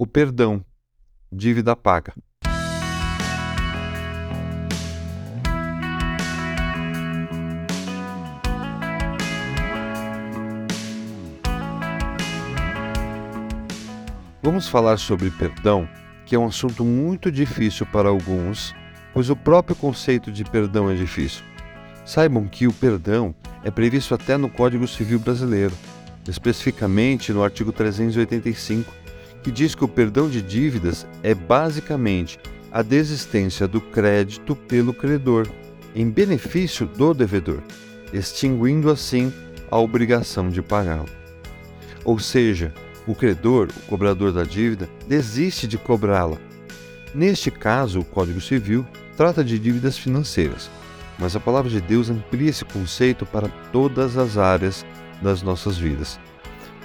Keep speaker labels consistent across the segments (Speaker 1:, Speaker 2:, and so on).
Speaker 1: o perdão, dívida paga. Vamos falar sobre perdão, que é um assunto muito difícil para alguns, pois o próprio conceito de perdão é difícil. Saibam que o perdão é previsto até no Código Civil Brasileiro, especificamente no artigo 385, que diz que o perdão de dívidas é basicamente a desistência do crédito pelo credor, em benefício do devedor, extinguindo assim a obrigação de pagá-lo. Ou seja, o credor, o cobrador da dívida, desiste de cobrá-la. Neste caso, o Código Civil trata de dívidas financeiras, mas a palavra de Deus amplia esse conceito para todas as áreas das nossas vidas.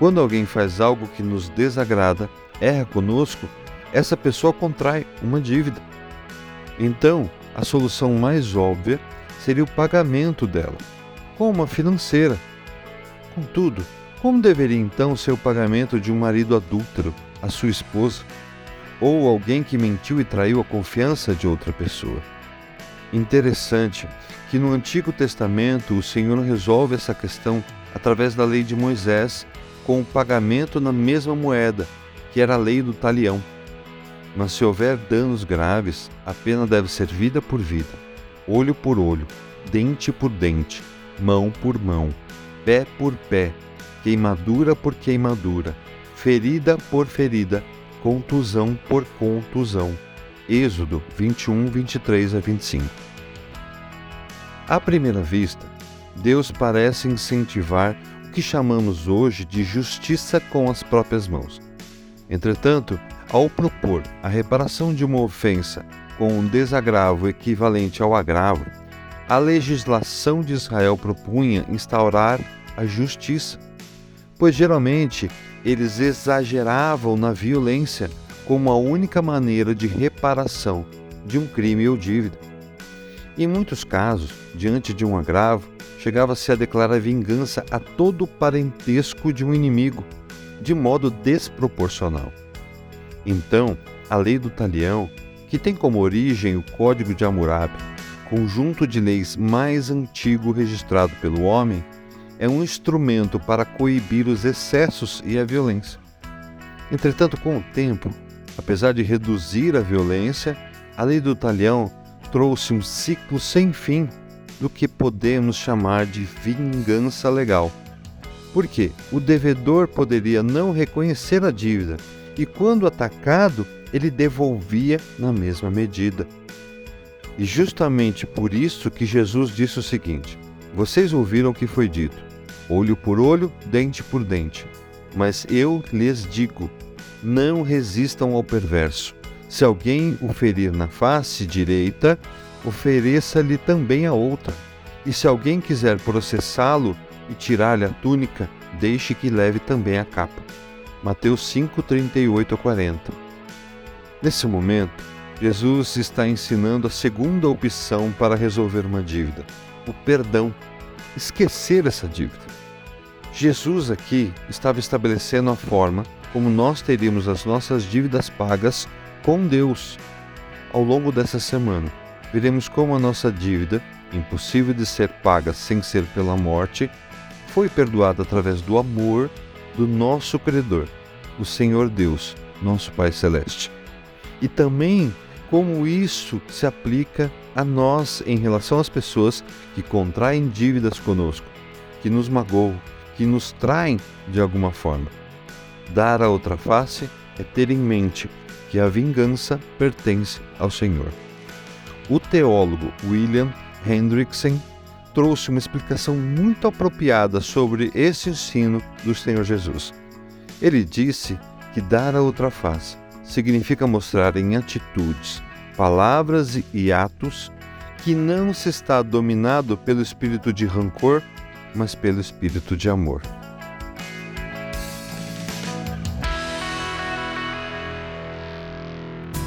Speaker 1: Quando alguém faz algo que nos desagrada, erra conosco, essa pessoa contrai uma dívida. Então, a solução mais óbvia seria o pagamento dela, com uma financeira. Contudo, como deveria então ser o pagamento de um marido adúltero à sua esposa? Ou alguém que mentiu e traiu a confiança de outra pessoa? Interessante que no Antigo Testamento o Senhor resolve essa questão através da lei de Moisés com o pagamento na mesma moeda, que era a lei do talião. Mas se houver danos graves, a pena deve ser vida por vida, olho por olho, dente por dente, mão por mão, pé por pé, queimadura por queimadura, ferida por ferida, contusão por contusão. Êxodo 21, 23 a 25. À primeira vista, Deus parece incentivar que chamamos hoje de justiça com as próprias mãos. Entretanto, ao propor a reparação de uma ofensa com um desagravo equivalente ao agravo, a legislação de Israel propunha instaurar a justiça pois geralmente eles exageravam na violência como a única maneira de reparação de um crime ou dívida. Em muitos casos, diante de um agravo, chegava-se a declarar vingança a todo parentesco de um inimigo, de modo desproporcional. Então, a lei do talião, que tem como origem o Código de Hammurabi, conjunto de leis mais antigo registrado pelo homem, é um instrumento para coibir os excessos e a violência. Entretanto, com o tempo, apesar de reduzir a violência, a lei do talhão trouxe um ciclo sem fim do que podemos chamar de vingança legal. Porque o devedor poderia não reconhecer a dívida e, quando atacado, ele devolvia na mesma medida. E justamente por isso que Jesus disse o seguinte: Vocês ouviram o que foi dito olho por olho, dente por dente. Mas eu lhes digo: não resistam ao perverso. Se alguém o ferir na face direita, ofereça-lhe também a outra. E se alguém quiser processá-lo e tirar-lhe a túnica, deixe que leve também a capa. Mateus 5, 38 a 40. Nesse momento, Jesus está ensinando a segunda opção para resolver uma dívida: o perdão. Esquecer essa dívida. Jesus aqui estava estabelecendo a forma como nós teríamos as nossas dívidas pagas com Deus. Ao longo dessa semana, veremos como a nossa dívida, impossível de ser paga sem ser pela morte, foi perdoada através do amor do nosso credor, o Senhor Deus, nosso Pai Celeste. E também como isso se aplica a nós em relação às pessoas que contraem dívidas conosco, que nos magoam, que nos traem de alguma forma. Dar a outra face é ter em mente que a vingança pertence ao Senhor. O teólogo William Hendrickson trouxe uma explicação muito apropriada sobre esse ensino do Senhor Jesus. Ele disse que dar a outra face significa mostrar em atitudes, palavras e atos que não se está dominado pelo espírito de rancor mas pelo espírito de amor.